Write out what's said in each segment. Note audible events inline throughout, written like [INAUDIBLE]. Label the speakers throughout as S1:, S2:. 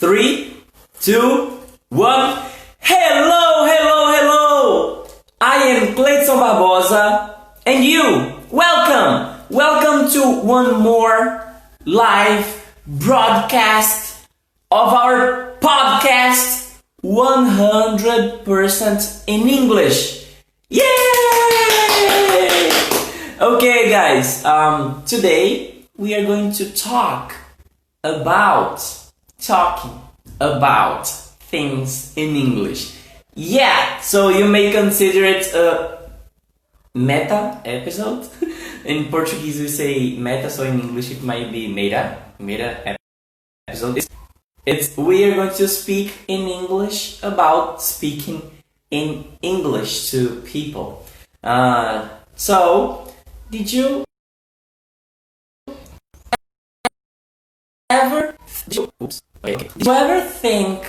S1: Three, two, one. Hello, hello, hello! I am Cleiton Barbosa, and you, welcome! Welcome to one more live broadcast of our podcast 100% in English. Yay! Okay, guys, um, today we are going to talk about talking about things in English. Yeah, so you may consider it a meta episode. [LAUGHS] In Portuguese, we say meta, so in English, it might be meta, meta episode. It's, it's we are going to speak in English about speaking in English to people. Uh, so, did you ever did you, oops, okay. did eh, you ever think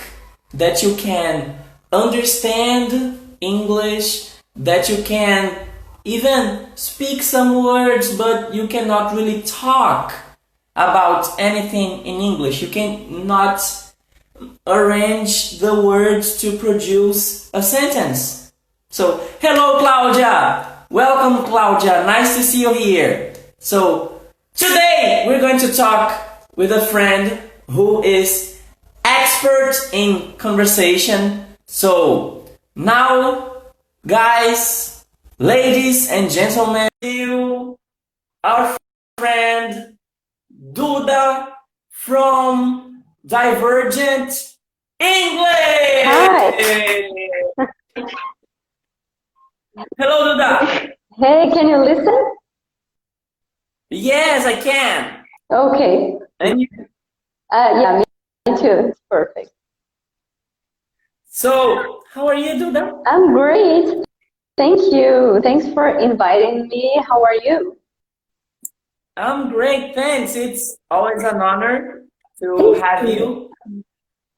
S1: that you can understand English, that you can even speak some words, but you cannot really talk about anything in English? You cannot arrange the words to produce a sentence. So, hello Claudia! Welcome Claudia, nice to see you here. So, today we're going to talk with a friend who is expert in conversation. So, now, guys, ladies and gentlemen, you, our friend Duda from Divergent English.
S2: Hi. [LAUGHS]
S1: Hello, Duda.
S2: Hey, can you listen?
S1: Yes, I can.
S2: Okay.
S1: And you,
S2: Uh, yeah, me, too. It's perfect.
S1: so, how are you, Duda?
S2: I'm great. Thank you. Thanks for inviting me. How are you?
S1: I'm great, thanks. It's always an honor to
S2: Thank
S1: have
S2: you.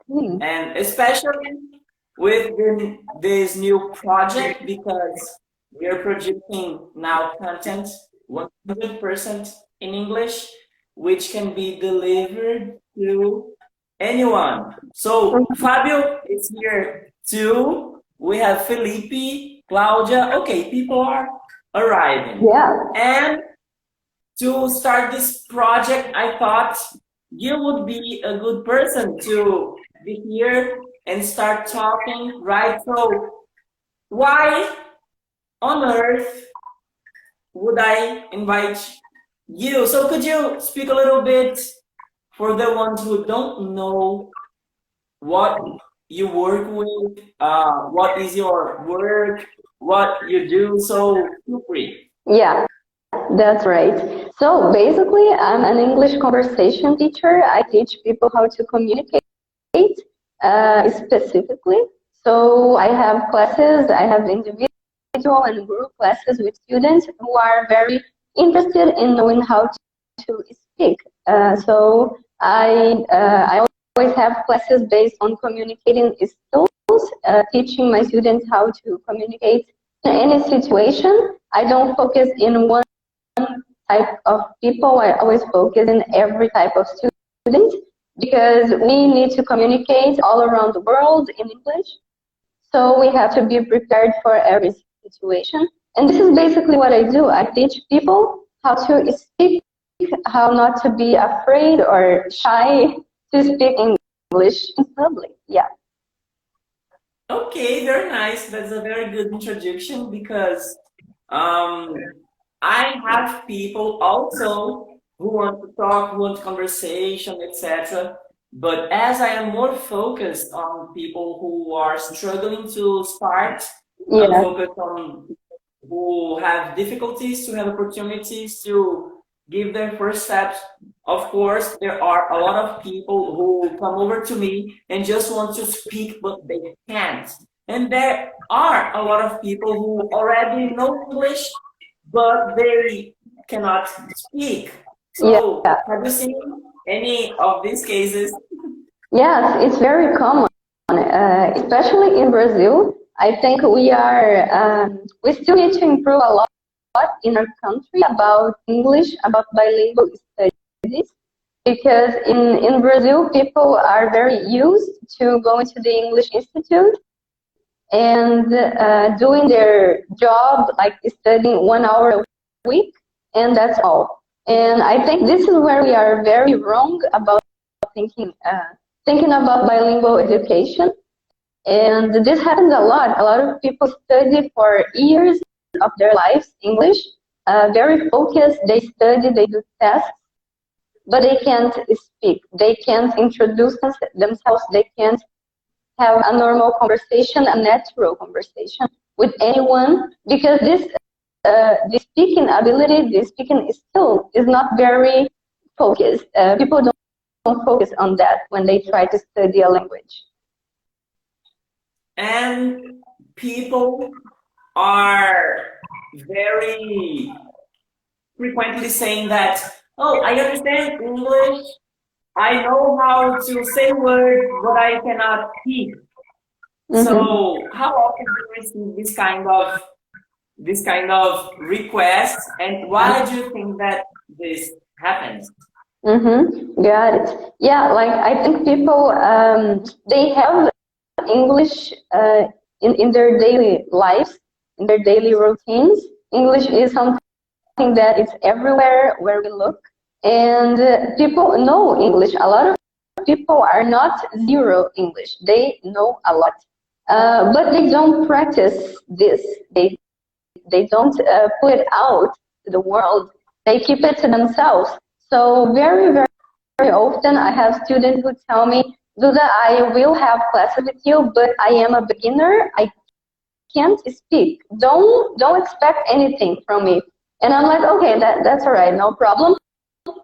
S1: you, and especially with this new project because we are producing now content 100% in English, which can be delivered to anyone. So Fabio is here too. We have Felipe, Claudia. Okay, people are arriving.
S2: Yeah.
S1: And to start this project, I thought you would be a good person to be here and start talking, right? So, why on earth would I invite you? So, could you speak a little bit for the ones who don't know what you work with, uh, what is your work, what you do? So, feel free.
S2: Yeah, that's right. So basically, I'm an English conversation teacher. I teach people how to communicate uh, specifically. So I have classes, I have individual and group classes with students who are very interested in knowing how to speak. Uh, so I, uh, I always have classes based on communicating skills, uh, teaching my students how to communicate in any situation. I don't focus in one type of people. I always focus in every type of student because we need to communicate all around the world in English. So we have to be prepared for every situation. And this is basically what I do. I teach people how to speak, how not to be afraid or shy to speak English in public. Yeah.
S1: Okay, very nice. That's a very good introduction because um, I have people also who want to talk, who want conversation, etc. But as I am more focused on people who are struggling to start, I'm focused on who have difficulties to have opportunities to give their first steps. Of course, there are a lot of people who come over to me and just want to speak, but they can't. And there are a lot of people who already know English, but they cannot speak. So,
S2: Yeah.
S1: have you seen any of these cases?
S2: Yes, it's very common, uh, especially in Brazil. I think we are, um, we still need to improve a lot in our country about English, about bilingual studies. because in, in Brazil, people are very used to going to the English Institute and uh, doing their job, like studying one hour a week, and that's all. And I think this is where we are very wrong about thinking, uh, thinking about bilingual education. And this happens a lot. A lot of people study for years of their lives English, uh, very focused. They study, they do tests, but they can't speak. They can't introduce themselves. They can't have a normal conversation, a natural conversation with anyone because this uh, the speaking ability, the speaking skill is not very focused. Uh, people don't, don't focus on that when they try to study a language.
S1: And people are very frequently saying that, oh, I understand English, I know how to say words, but I cannot speak. Mm-hmm. So how often do you receive this kind of this kind of requests, and why do you think that this happens?
S2: Mm-hmm. Got it. Yeah, like I think people um, they have English uh, in in their daily lives, in their daily routines. English is something that is everywhere where we look. And uh, people know English. A lot of people are not zero English. They know a lot. Uh, but they don't practice this. They, they don't uh, put it out to the world. They keep it to themselves. So very, very, very often I have students who tell me, Duda, I will have classes with you, but I am a beginner. I can't speak. Don't, don't expect anything from me. And I'm like, okay, that, that's all right, no problem.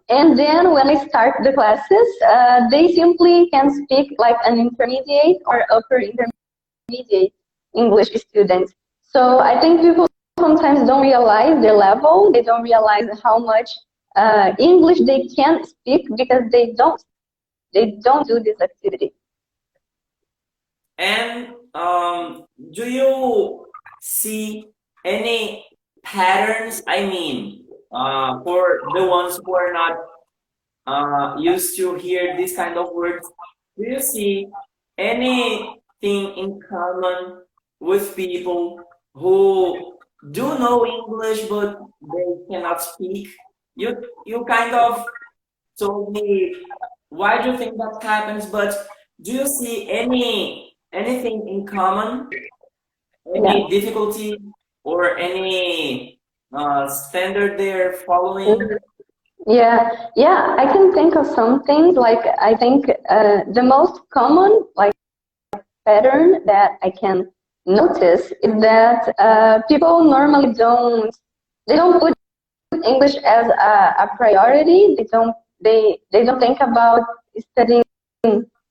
S2: And then when I start the classes, uh, they simply can speak like an intermediate or upper intermediate English student. So I think people sometimes don't realize their level. They don't realize how much uh, English they can speak because they don't. They don't do this activity.
S1: And um, do you see any patterns? I mean, uh, for the ones who are not uh, used to hear this kind of words, do you see anything in common with people who do know English but they cannot speak? You you kind of told me why do you think that happens, but do you see any anything in common, any yeah. difficulty or any uh, standard they're following?
S2: Yeah, yeah, I can think of some things. Like I think uh, the most common like pattern that I can notice is that uh, people normally don't they don't put English as a, a priority. They don't they they don't think about studying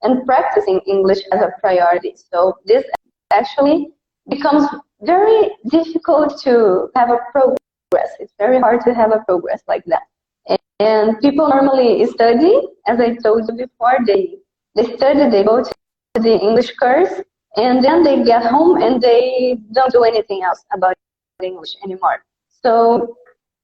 S2: and practicing English as a priority. So this actually becomes very difficult to have a progress. It's very hard to have a progress like that. And, and people normally study, as I told you before, they, they study, they go to the English course, and then they get home and they don't do anything else about English anymore. So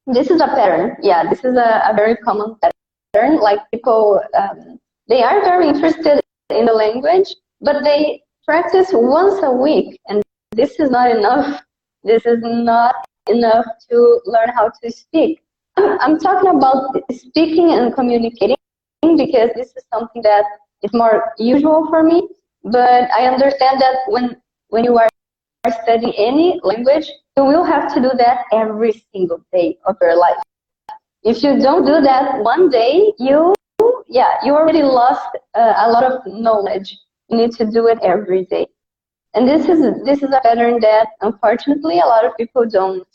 S2: this is a pattern. Yeah, this is a, a very common pattern. Like people, um, they are very interested in the language, but they practice once a week, and this is not enough. This is not enough to learn how to speak. I'm talking about speaking and communicating because this is something that is more usual for me. But I understand that when when you are studying any language, you will have to do that every single day of your life. If you don't do that one day, you yeah you already lost uh, a lot of knowledge. You need to do it every day. And this is this is a pattern that unfortunately a lot of people don't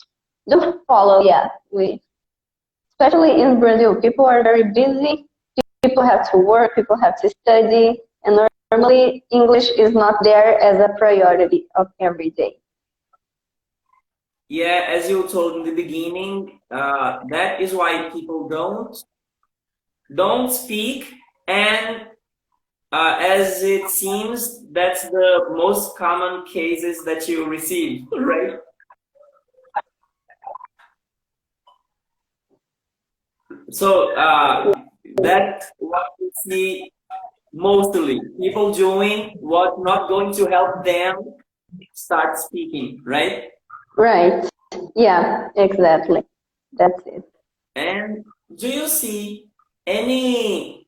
S2: don't follow yet. We especially in Brazil, people are very busy. People have to work, people have to study, and normally English is not there as a priority of every day.
S1: Yeah, as you told in the beginning, uh, that is why people don't don't speak and uh, as it seems, that's the most common cases that you receive, right? So, uh, That's what we see mostly. People doing what not going to help them start speaking, right?
S2: Right. Yeah, exactly. That's it.
S1: And do you see any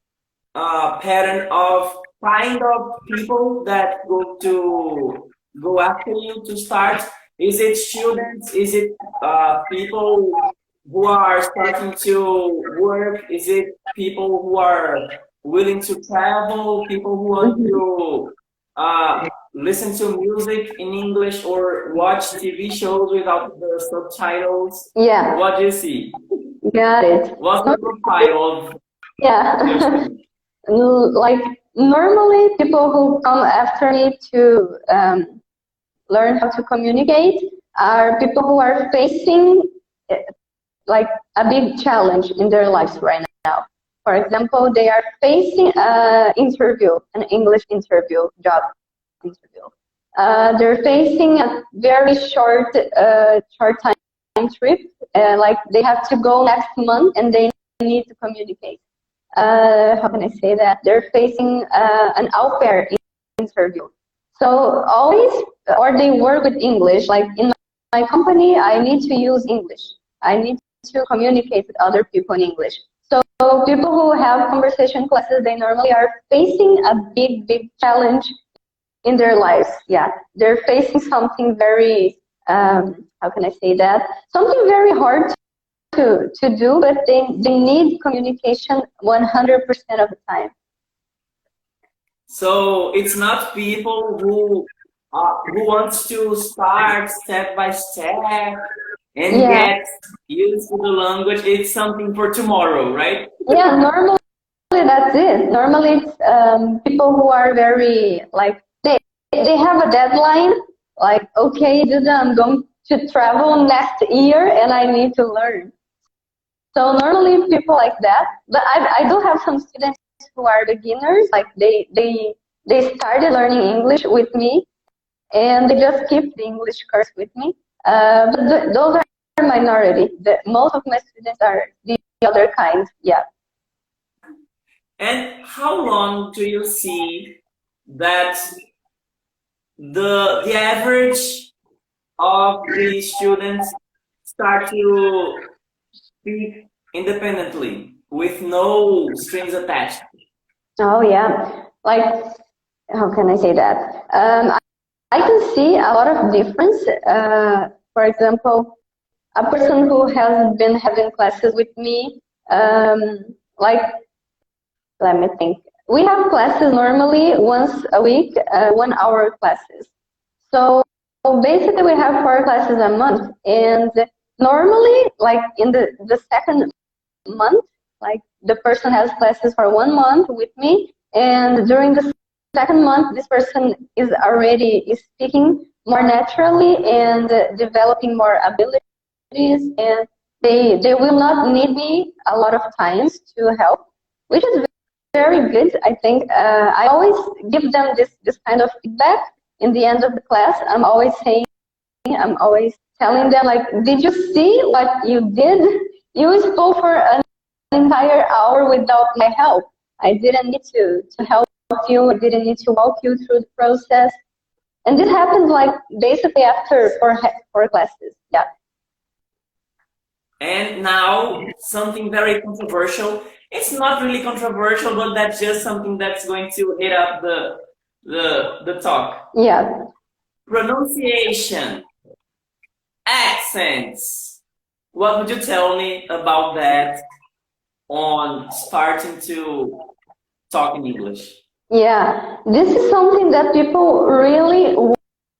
S1: uh, pattern of kind of people that go to go after you to start? Is it students? Is it uh, people who are starting to work? Is it people who are willing to travel? People who want to uh, listen to music in English or watch TV shows without the subtitles?
S2: Yeah,
S1: What do you see?
S2: got it.
S1: What's the profile of
S2: Yeah. [LAUGHS] like normally people who come after me to um, learn how to communicate are people who are facing eh, like a big challenge in their lives right now. For example, they are facing an interview, an English interview, job interview. Uh, they're facing a very short, uh, short time trip. Uh, like they have to go next month and they need to communicate uh, how can I say that? They're facing uh, an au pair interview. So always, or they work with English. Like in my company, I need to use English. I need to communicate with other people in English. So people who have conversation classes, they normally are facing a big, big challenge in their lives. Yeah, they're facing something very, um, how can I say that? Something very hard to, to do, but they, they need communication 100% of the time.
S1: So it's not people who uh, who wants to start step by step and
S2: Yeah.
S1: get used to the language. It's something for tomorrow, right?
S2: Yeah, normally that's it. Normally it's um, people who are very, like, they, they have a deadline, like, okay, I'm going to travel next year and I need to learn. So normally people like that, but I, I do have some students who are beginners, like they, they, they started learning English with me and they just keep the English course with me. Uh, but th those are minority. The, most of my students are the other kind, yeah.
S1: And how long do you see that the the average of the students start to speak independently with no strings attached?
S2: Oh yeah, like how can I say that? Um, I, I can see a lot of difference. Uh, for example, a person who has been having classes with me, um, like let me think. We have classes normally once a week, uh, one hour classes. So basically, we have four classes a month, and normally, like in the the second month, like the person has classes for one month with me, and during the second month, this person is already is speaking more naturally and developing more abilities, and they they will not need me a lot of times to help, which is very good. I think uh, I always give them this this kind of feedback in the end of the class. I'm always saying, I'm always telling them like, did you see what you did? You spoke for an entire hour without my help. I didn't need to to help you. I didn't need to walk you through the process. And this happened like basically after four four classes. Yeah.
S1: And now something very controversial. It's not really controversial, but that's just something that's going to hit up the the the talk.
S2: Yeah.
S1: Pronunciation, accents. What would you tell me about that on starting to talk in English?
S2: Yeah, this is something that people really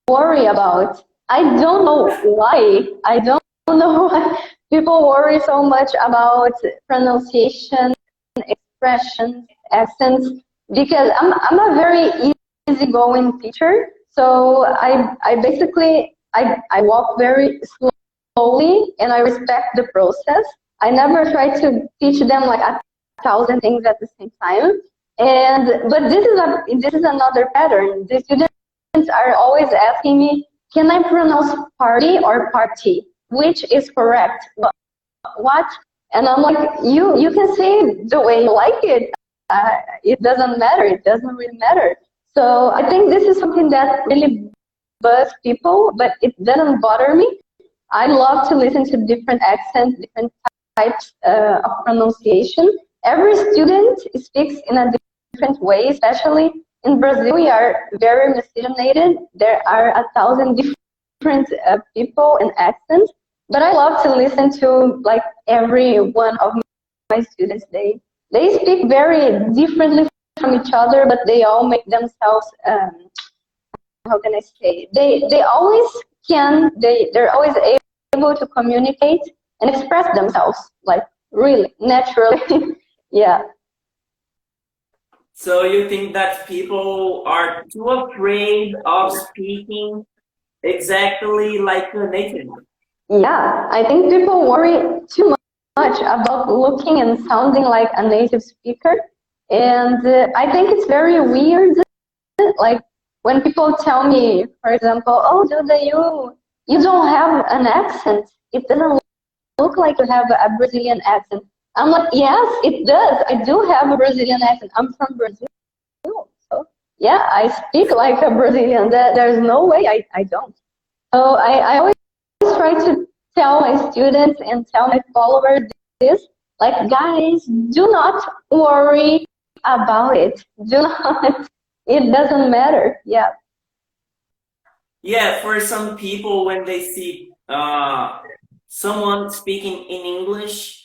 S2: worry about. I don't know why. I don't [LAUGHS] know why people worry so much about pronunciation, expressions, accents, because I'm, I'm a very easygoing teacher. So I, I basically, I, I walk very slowly and I respect the process. I never try to teach them like a thousand things at the same time. And but this is a this is another pattern. The students are always asking me, can I pronounce party or party? Which is correct? Wh- What? And I'm like, you you can say the way you like it. Uh, it doesn't matter. It doesn't really matter. So I think this is something that really buzz people, but it doesn't bother me. I love to listen to different accents, different types uh, of pronunciation. Every student speaks in a different way, especially in Brazil. We are very miscegenated. There are a thousand different uh, people and accents, but I love to listen to like every one of my students. They they speak very differently from each other, but they all make themselves. Um, how can I say? They they always can. They they're always able to communicate and express themselves like really naturally. [LAUGHS] yeah.
S1: So you think that people are too afraid of speaking exactly like a native?
S2: Yeah, I think people worry too much about looking and sounding like a native speaker. And uh, I think it's very weird, like when people tell me, for example, oh, Duda, you, you don't have an accent. It doesn't look like you have a Brazilian accent. I'm like, yes, it does. I do have a Brazilian accent. I'm from Brazil. So, yeah, I speak like a Brazilian. There's no way I, I don't. So I, I always try to tell my students and tell my followers this, like, guys, do not worry about it. Do not, it doesn't matter. Yeah.
S1: Yeah, for some people, when they see uh, someone speaking in English,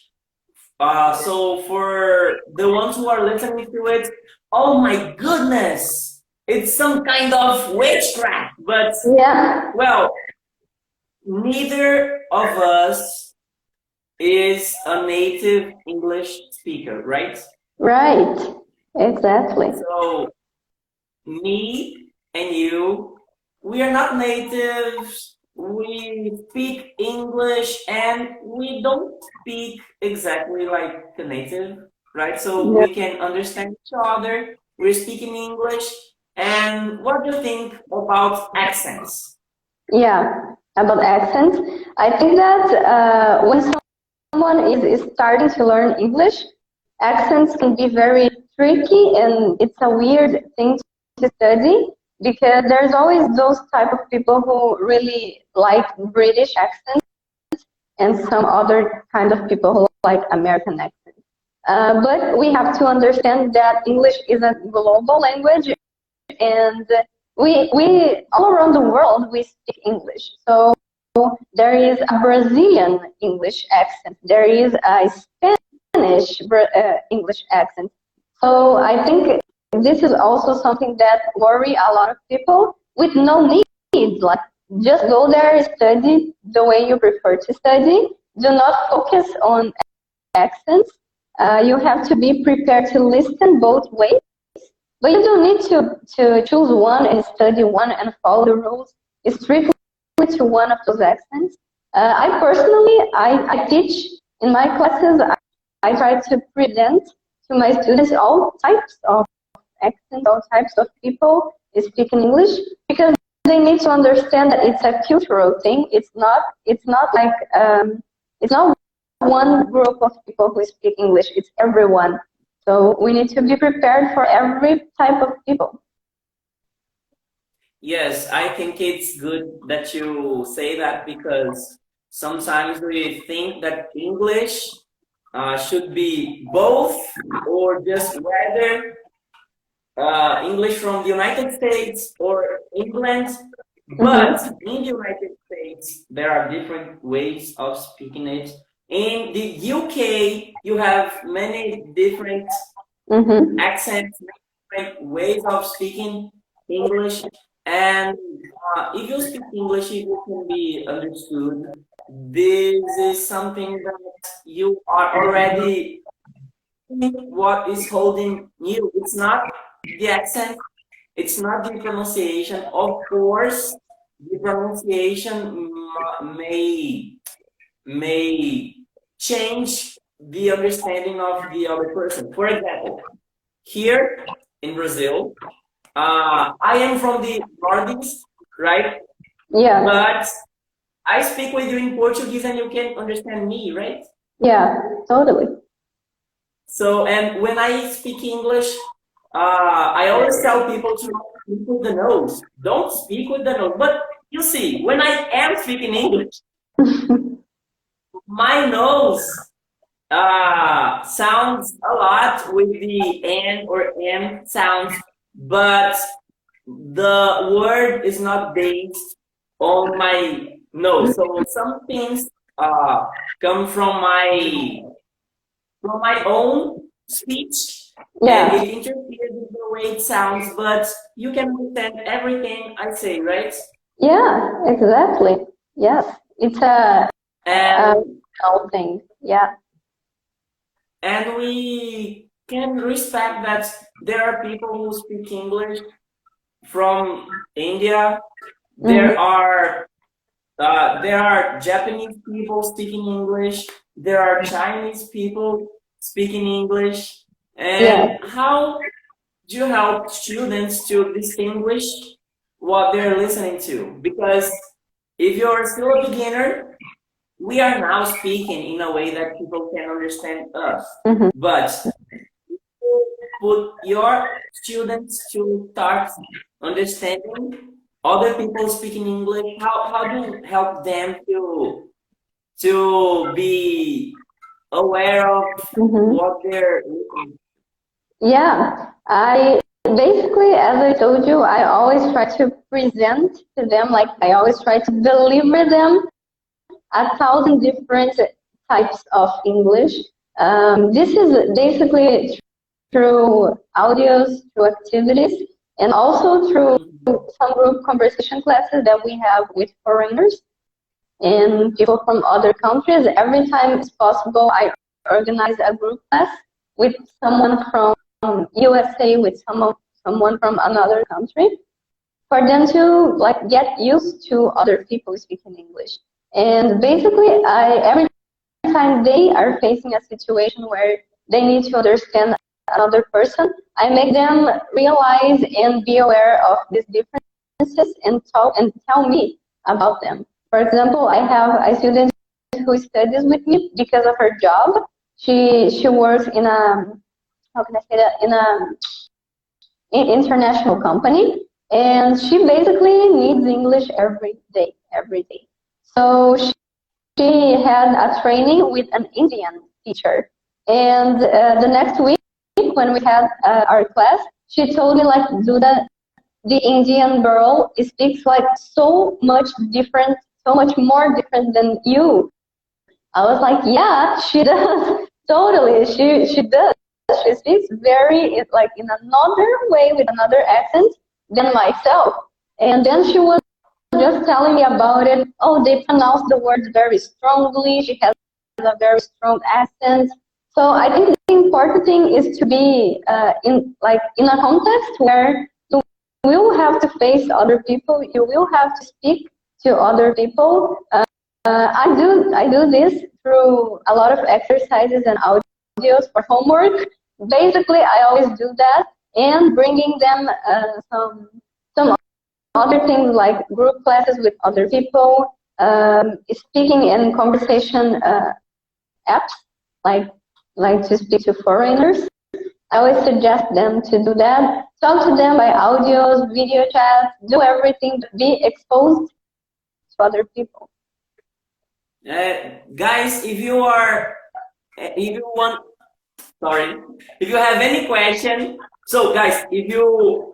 S1: uh, so for the ones who are listening to it, oh my goodness, it's some kind of witchcraft. But
S2: yeah,
S1: well, neither of us is a native English speaker, right?
S2: Right, exactly.
S1: So me and you, we are not natives we speak English and we don't speak exactly like a native, right? So yeah. we can understand each other. We're speaking English. And what do you think about accents?
S2: Yeah, about accents. I think that uh, when someone is, is starting to learn English, accents can be very tricky and it's a weird thing to study because there's always those type of people who really like British accents and some other kind of people who like American accents. Uh, but we have to understand that English is a global language and we, we all around the world we speak English. So there is a Brazilian English accent. There is a Spanish uh, English accent. So I think this is also something that worry a lot of people with no need. Like just go there, study the way you prefer to study. Do not focus on accents. Uh, you have to be prepared to listen both ways. But you don't need to, to choose one and study one and follow the rules It's strictly to one of those accents. Uh, I personally, I, I teach in my classes, I, I try to present to my students all types of accents, all types of people speaking English because they need to understand that it's a cultural thing. It's not. It's not like um, it's not one group of people who speak English. It's everyone. So we need to be prepared for every type of people.
S1: Yes, I think it's good that you say that because sometimes we think that English uh, should be both or just whether uh, English from the United States or England, mm-hmm. but in the United States there are different ways of speaking it. In the UK, you have many different mm-hmm. accents, different ways of speaking English, and uh, if you speak English, it can be understood. This is something that you are already what is holding you. It's not the accent, it's not the pronunciation. Of course, the pronunciation may may change the understanding of the other person. For example, here in Brazil, uh, I am from the Northeast, right?
S2: Yeah.
S1: But I speak with you in Portuguese and you can understand me, right?
S2: Yeah, totally.
S1: So, and when I speak English, uh, I always tell people to speak with the nose. Don't speak with the nose. But you see, when I am speaking English, my nose uh, sounds a lot with the N or M sounds, but the word is not based on my nose. So some things uh, come from my from my own speech.
S2: Yeah.
S1: And it interferes with the way it sounds, but you can understand everything I say, right?
S2: Yeah, exactly. Yes, it's a,
S1: And
S2: a thing. Yeah.
S1: and we can respect that there are people who speak English from India. There are uh, there are Japanese people speaking English. There are Chinese people speaking English. And
S2: Yeah.
S1: how do you help students to distinguish what they're listening to? Because if you're still a beginner, we are now speaking in a way that people can understand us.
S2: Mhm.
S1: But put your students to start understanding other people speaking English, how, how do you help them to to be aware of
S2: Mhm.
S1: what they're listening
S2: Yeah, I basically, as I told you, I always try to present to them, like I always try to deliver them a thousand different types of English. Um, this is basically through audios, through activities, and also through some group conversation classes that we have with foreigners and people from other countries. Every time it's possible, I organize a group class with someone from USA, with some of, someone from another country, for them to like get used to other people speaking English. And basically, I every time they are facing a situation where they need to understand another person, I make them realize and be aware of these differences and talk and tell me about them. For example, I have a student who studies with me because of her job. She she works in a how can I say that in a in international company, and she basically needs English every day, every day. So she, she had a training with an Indian teacher, and uh, the next week when we had uh, our class, she told me like, Duda, the Indian girl speaks like so much different, so much more different than you. I was like, yeah, she does. [LAUGHS] totally, she she does. She speaks very like in another way with another accent than myself. And then she was just telling me about it. Oh, they pronounce the words very strongly. She has a very strong accent. So I think the important thing is to be uh, in like in a context where you will have to face other people. You will have to speak to other people. Uh, I do I do this through a lot of exercises and audios for homework. Basically, I always do that and bringing them uh, some some other things like group classes with other people, um, speaking and conversation uh, apps like like to speak to foreigners. I always suggest them to do that. Talk to them by audios, video chats, do everything to be exposed to other people.
S1: Uh, guys, if you are, if you want, sorry, if you have any question, so guys, if you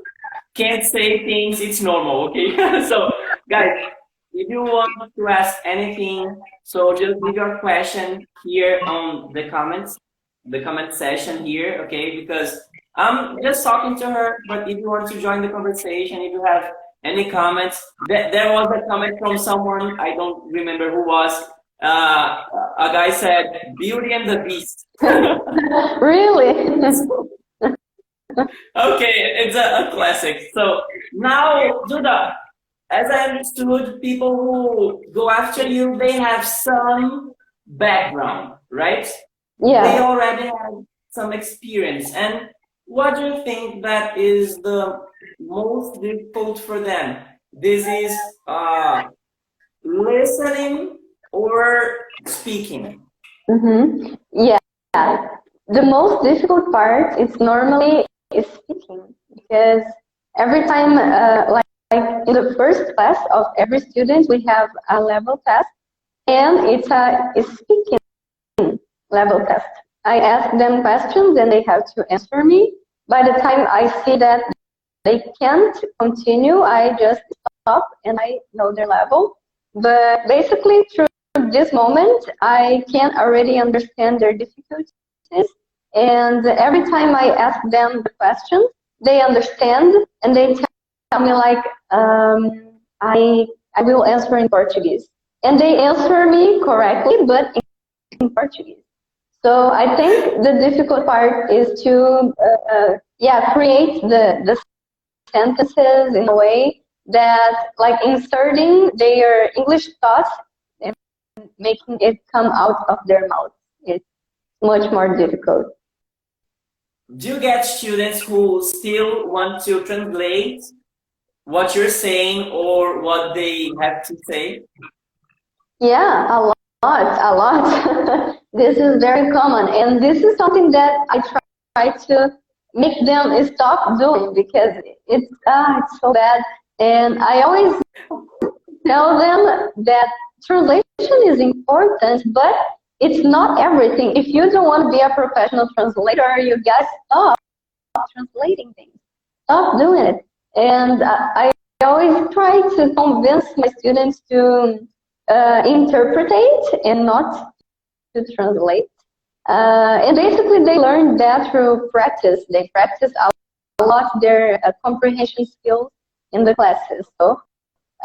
S1: can't say things, it's normal, okay? [LAUGHS] so, guys, if you want to ask anything, so just leave your question here on the comments, the comment session here, okay? Because I'm just talking to her, but if you want to join the conversation, if you have any comments, th- there was a comment from someone, I don't remember who was, uh, a guy said, Beauty and the Beast. [LAUGHS]
S2: really? [LAUGHS]
S1: okay, it's a, a classic. So now, Duda, as I understood, people who go after you, they have some background, right?
S2: Yeah.
S1: They already have some experience. And what do you think that is the most difficult for them? This is uh, listening or speaking?
S2: Mm-hmm. Yeah. The most difficult part is normally is speaking because every time, uh, like, like in the first class of every student, we have a level test, and it's a, a speaking level test. I ask them questions and they have to answer me. By the time I see that they can't continue, I just stop and I know their level. But basically, through this moment, I can already understand their difficulties. And every time I ask them the question, they understand and they tell me like, um, I, I will answer in Portuguese. And they answer me correctly, but in Portuguese. So I think the difficult part is to, uh, uh, yeah, create the, the sentences in a way that like inserting their English thoughts making it come out of their mouth. is much more difficult.
S1: Do you get students who still want to translate what you're saying or what they have to say?
S2: Yeah, a lot, a lot. [LAUGHS] this is very common, and this is something that I try to make them stop doing because it's ah, it's so bad. And I always tell them that translation is important, but it's not everything. If you don't want to be a professional translator, you guys stop translating things. Stop doing it. And I always try to convince my students to uh, interpretate and not to translate. Uh, and basically, they learn that through practice. They practice a lot their uh, comprehension skills in the classes. So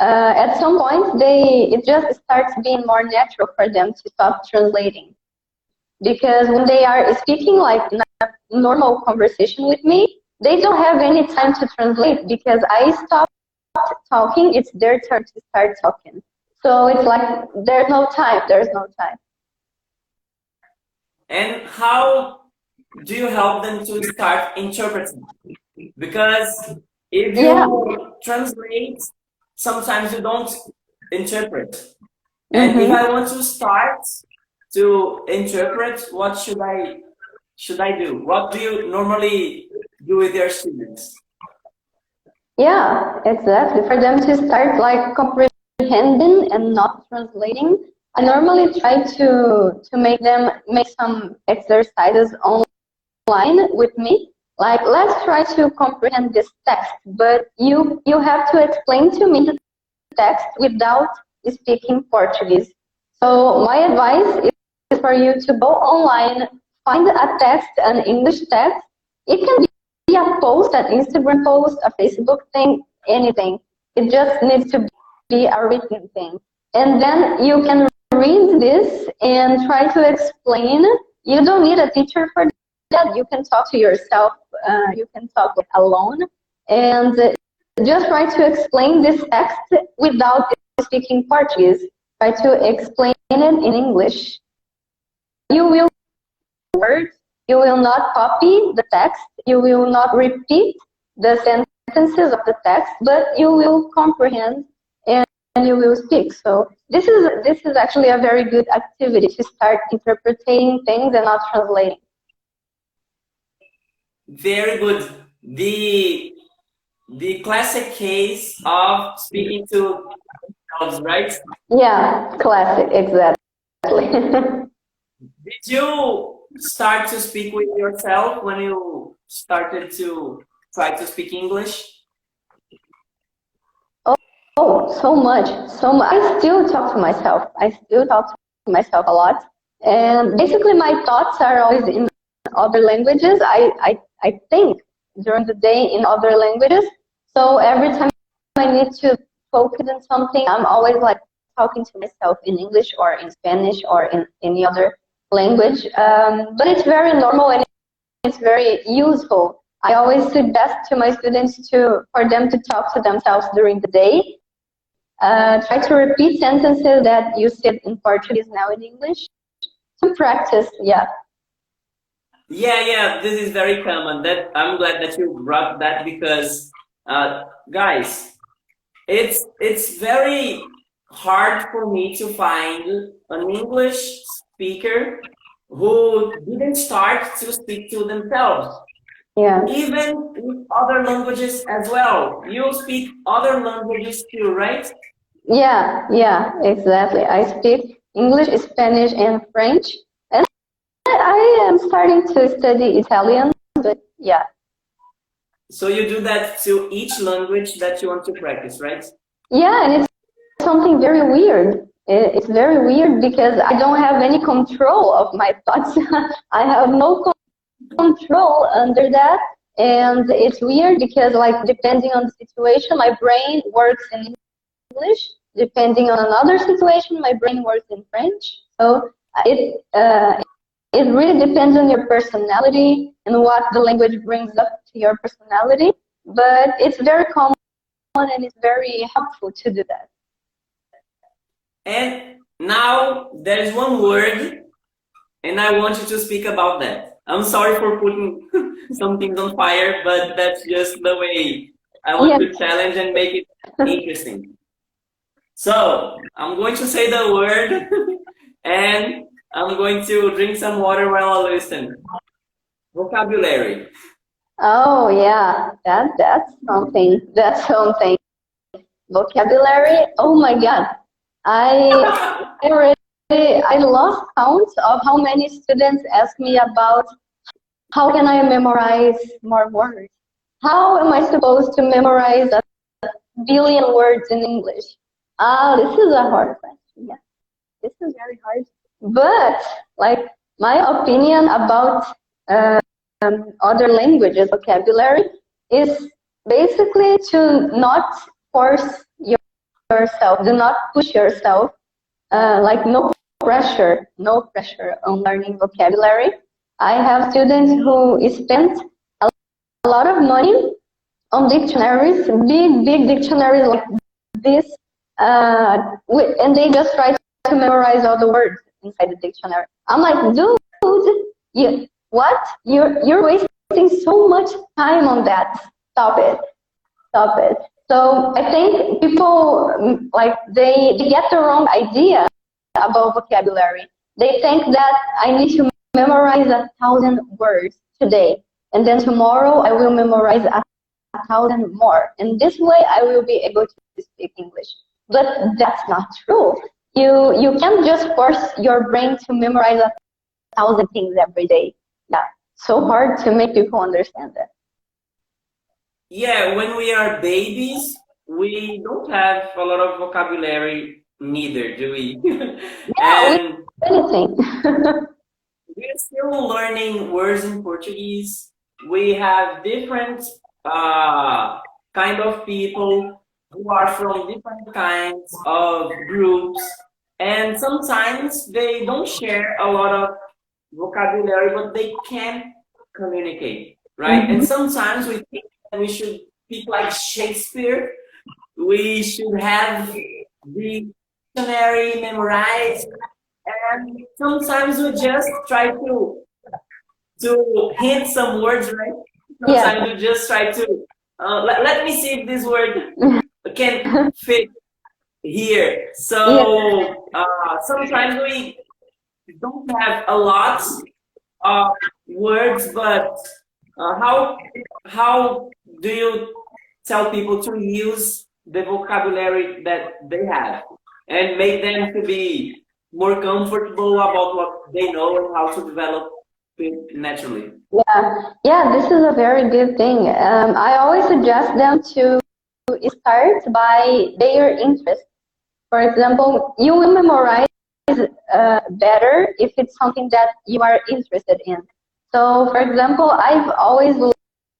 S2: uh, at some point, they it just starts being more natural for them to stop translating. Because when they are speaking like normal conversation with me, they don't have any time to translate because I stop talking, it's their turn to start talking. So it's like there's no time, there's no time.
S1: And how do you help them to start interpreting? Because if you yeah. translate, sometimes you don't interpret. And mm-hmm. if I want to start to interpret, what should I should I do? What do you normally do with your students?
S2: Yeah, exactly. For them to start like comprehending and not translating, I normally try to to make them make some exercises online with me like, let's try to comprehend this text, but you, you have to explain to me the text without speaking Portuguese. So my advice is for you to go online, find a text, an English text. It can be a post, an Instagram post, a Facebook thing, anything. It just needs to be a written thing. And then you can read this and try to explain. You don't need a teacher for that. You can talk to yourself uh, you can talk alone and just try to explain this text without speaking Portuguese. Try to explain it in English. You will words. You will not copy the text. You will not repeat the sentences of the text, but you will comprehend and you will speak. So this is this is actually a very good activity to start interpreting things and not translating.
S1: Very good. The the classic case of speaking to dogs, right?
S2: Yeah, classic, exactly. [LAUGHS]
S1: Did you start to speak with yourself when you started to try to speak English?
S2: Oh, oh so much, so much. I still talk to myself. I still talk to myself a lot. And basically my thoughts are always in other languages. I, I I think during the day in other languages. So every time I need to focus on something, I'm always like talking to myself in English or in Spanish or in any other language. Um, but it's very normal and it's very useful. I always suggest to my students to for them to talk to themselves during the day. Uh, try to repeat sentences that you said in Portuguese now in English. To practice, yeah,
S1: yeah, yeah, this is very common. That I'm glad that you brought that because, uh, guys, it's it's very hard for me to find an English speaker who didn't start to speak to themselves,
S2: Yeah.
S1: even other languages as well. You speak other languages too, right?
S2: Yeah, yeah, exactly. I speak English, Spanish, and French. And I am starting to study Italian, but yeah.
S1: So you do that to each language that you want to practice, right?
S2: Yeah, and it's something very weird. It's very weird because I don't have any control of my thoughts. [LAUGHS] I have no control under that. And it's weird because, like, depending on the situation, my brain works in English. Depending on another situation, my brain works in French. So it uh, it really depends on your personality and what the language brings up to your personality. But it's very common and it's very helpful to do that.
S1: And now there's one word, and I want you to speak about that. I'm sorry for putting [LAUGHS] some things on fire, but that's just the way I want to challenge and make it interesting. So I'm going to say the word, [LAUGHS] and I'm going to drink some water while I listen. Vocabulary.
S2: Oh yeah, that that's something. That's something. Vocabulary. Oh my god, I already I lost count of how many students ask me about how can I memorize more words. How am I supposed to memorize a billion words in English? Ah, this is a hard question. Yeah, this is very hard. But like my opinion about. Uh, um, other languages vocabulary is basically to not force your, yourself, do not push yourself, uh, like no pressure, no pressure on learning vocabulary. I have students who spent a lot of money on dictionaries, big, big dictionaries like this, uh, and they just try to memorize all the words inside the dictionary. I'm like, dude, you, what? You're you're wasting so much time on that. Stop it. Stop it. So I think people mm, like they, they get the wrong idea about vocabulary. They think that I need to memorize a thousand words today, and then tomorrow I will memorize a, a thousand more. And this way I will be able to speak English. But that's not true. You you can't just force your brain to memorize a thousand things every day yeah, so hard to make people understand that.
S1: Yeah, when we are babies, we don't have a lot of vocabulary neither, do we? [LAUGHS]
S2: Yeah,
S1: and
S2: anything. [LAUGHS]
S1: we're still learning words in Portuguese. We have different uh, kind of people who are from different kinds of groups, and sometimes they don't share a lot of vocabulary, but they can communicate, right? And sometimes we think that we should speak like Shakespeare. We should have the dictionary memorized, and sometimes we just try to to hint some words, right? Sometimes we just try to uh, let, let me see if this word [LAUGHS] can fit here. So uh, sometimes we don't have a lot of words, but uh, how how do you tell people to use the vocabulary that they have and make them to be more comfortable about what they know and how to develop it naturally?
S2: Yeah, yeah, this is a very good thing. Um, I always suggest them to start by their interest. For example, you will memorize uh, better if it's something that you are interested in. So, for example, I've always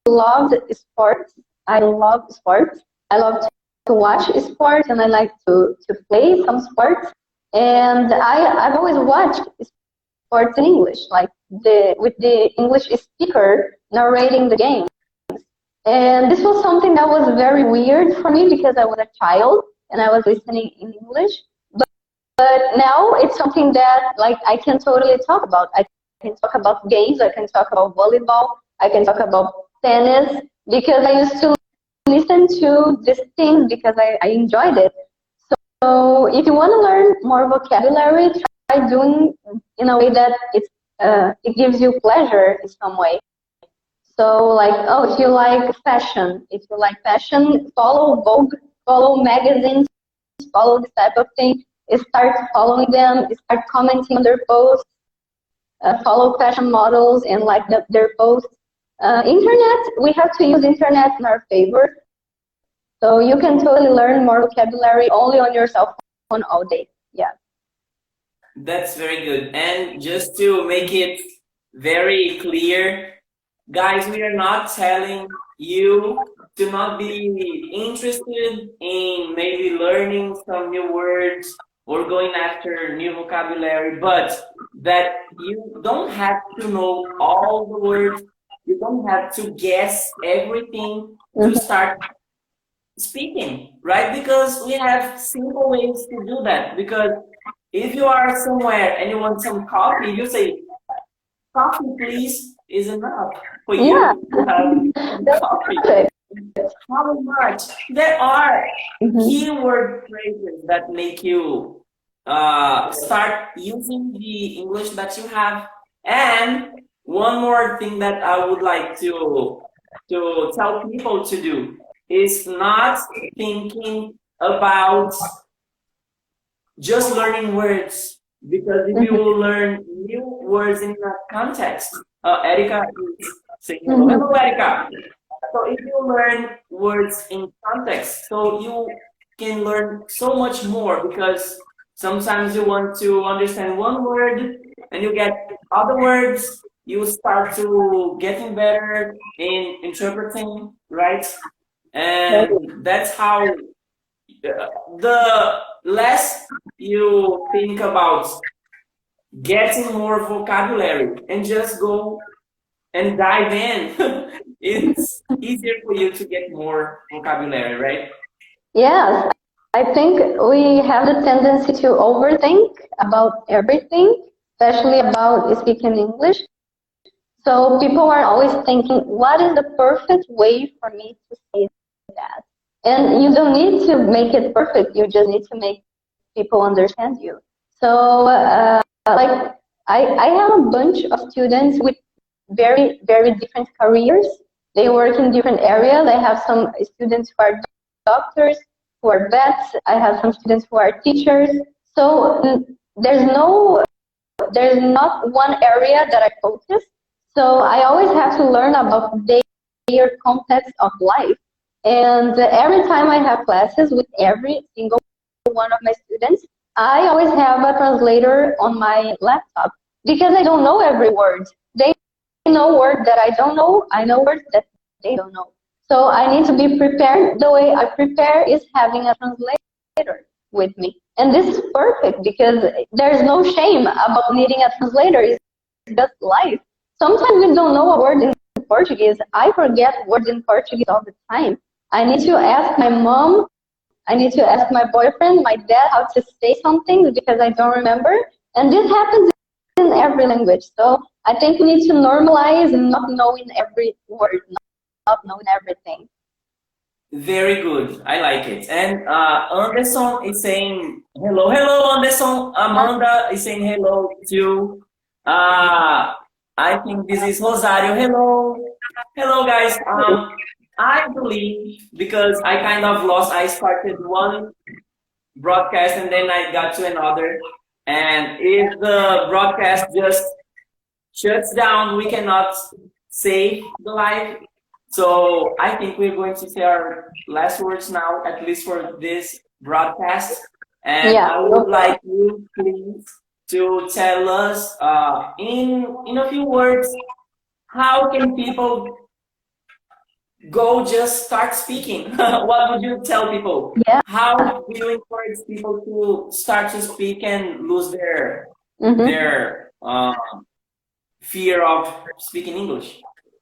S2: loved sports. I love sports. I love to watch sports and I like to, to play some sports. And I, I've always watched sports in English, like the, with the English speaker narrating the game. And this was something that was very weird for me because I was a child and I was listening in English. But, but now it's something that like I can totally talk about. I can talk about games, I can talk about volleyball, I can talk about tennis because I used to listen to these things because I, I enjoyed it. So if you want to learn more vocabulary, try doing in a way that it's uh, it gives you pleasure in some way. So like, oh, if you like fashion, if you like fashion, follow Vogue, follow magazines, follow this type of thing. Start following them, start commenting on their posts, uh, follow fashion models and like the, their posts. Uh, internet, we have to use internet in our favor. So you can totally learn more vocabulary only on your cell phone all day. Yeah.
S1: That's very good. And just to make it very clear, guys, we are not telling you to not be interested in maybe learning some new words or going after new vocabulary, but that you don't have to know all the words, you don't have to guess everything to mm-hmm. start speaking, right? Because we have simple ways to do that. Because if you are somewhere and you want some coffee, you say, coffee please is enough for you
S2: Yeah.
S1: to have coffee.
S2: Perfect.
S1: How much? There are
S2: Mhm.
S1: keyword phrases that make you uh, start using the English that you have. And one more thing that I would like to to tell people to do is not thinking about just learning words because if you learn new words in that context, uh, Erica is saying hello,
S2: Mhm.
S1: hello, Erica. So if you learn words in context, so you can learn so much more because sometimes you want to understand one word and you get other words, you start to getting better in interpreting, right? And that's how uh, the less you think about getting more vocabulary and just go and dive in, [LAUGHS] it's easier for you to get more vocabulary, right?
S2: Yes, I think we have the tendency to overthink about everything, especially about speaking English. So people are always thinking, what is the perfect way for me to say that? And you don't need to make it perfect. You just need to make people understand you. So, uh, Uh, like, I, I have a bunch of students with very, very different careers. They work in different areas. I have some students who are doctors, who are vets. I have some students who are teachers. So there's no, there's not one area that I focus. So I always have to learn about their context of life. And every time I have classes with every single one of my students, I always have a translator on my laptop because I don't know every word. They know words that I don't know. I know words that they don't know. So I need to be prepared. The way I prepare is having a translator with me. And this is perfect because there's no shame about needing a translator. It's just life. Sometimes we don't know a word in Portuguese. I forget words in Portuguese all the time. I need to ask my mom, I need to ask my boyfriend, my dad how to say something because I don't remember. And this happens in every language. So I think we need to normalize not knowing every word, not knowing everything.
S1: Very good. I like it. And uh, Anderson is saying hello. Hello, Anderson. Amanda is saying hello too. Uh, I think this is Rosario. Hello. Hello, guys. Um, I believe because I kind of lost, I started one broadcast and then I got to another. And if the broadcast just shuts down, we cannot save the live. So I think we're going to say our last words now, at least for this broadcast. And
S2: Yeah.
S1: I would like you, please, to tell us uh, in in a few words how can people go just start speaking? [LAUGHS] what would you tell people?
S2: Yeah.
S1: How do you encourage people to start to speak and lose their
S2: Mhm.
S1: their um, fear of speaking English?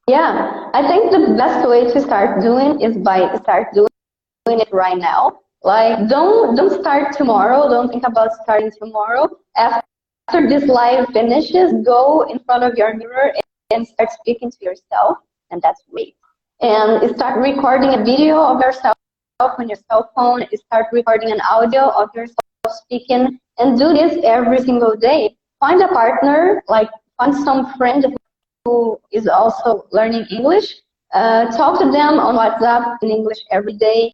S2: Yeah, I think the best way to start doing is by start doing it right now. Like don't don't start tomorrow. Don't think about starting tomorrow. After this live finishes, go in front of your mirror and start speaking to yourself, and that's great. And start recording a video of yourself on your cell phone. Start recording an audio of yourself speaking, and do this every single day. Find a partner, like find some friend who is also learning English. Uh, talk to them on WhatsApp in English every day.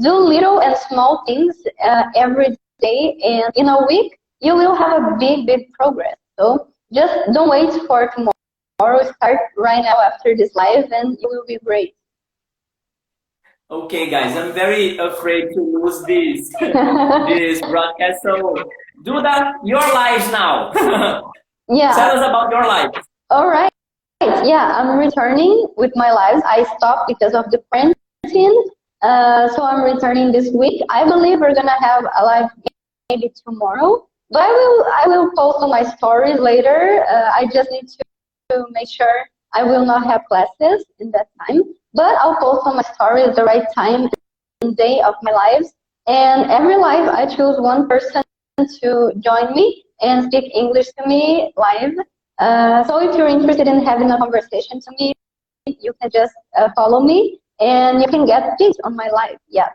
S2: Do little and small things uh, every day, and in a week you will have a big, big progress. So just don't wait for tomorrow. Start right now after this live, and it will be great.
S1: Okay, guys, I'm very afraid to lose this [LAUGHS] this broadcast. So, Duda, your lives now. [LAUGHS]
S2: yeah.
S1: Tell us about your life.
S2: All right. Yeah, I'm returning with my lives. I stopped because of the quarantine. Uh, so I'm returning this week. I believe we're gonna have a live maybe tomorrow, but I will I will post on my stories later. Uh, I just need to, to make sure I will not have classes in that time, but I'll post on my story at the right time and day of my lives. And every live, I choose one person to join me and speak English to me live. Uh, so if you're interested in having a conversation to me, you can just uh, follow me and you can get tips on my live. Yeah.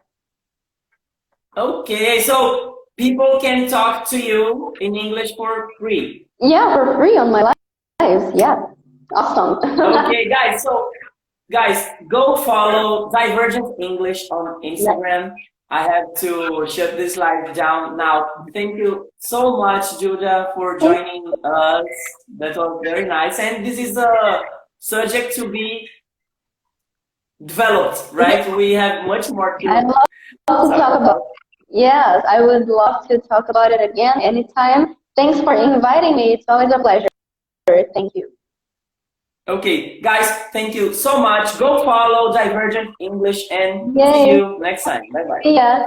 S1: Okay, so people can talk to you in English for free.
S2: Yeah, for free on my Yeah. Awesome.
S1: Okay, [LAUGHS] guys, so guys, go follow Divergent English on Instagram. I have to shut this live down now. Thank you so much, Duda, for joining us. That was very nice. And this is a subject to be developed, right? We have much more to
S2: I'd love to talk about. Yes, I would love to talk about it again anytime. Thanks for inviting me. It's always a pleasure. Thank you.
S1: Okay, guys, thank you so much. Go follow Divergent English and
S2: Yay.
S1: see you next time. Bye bye.
S2: Ya.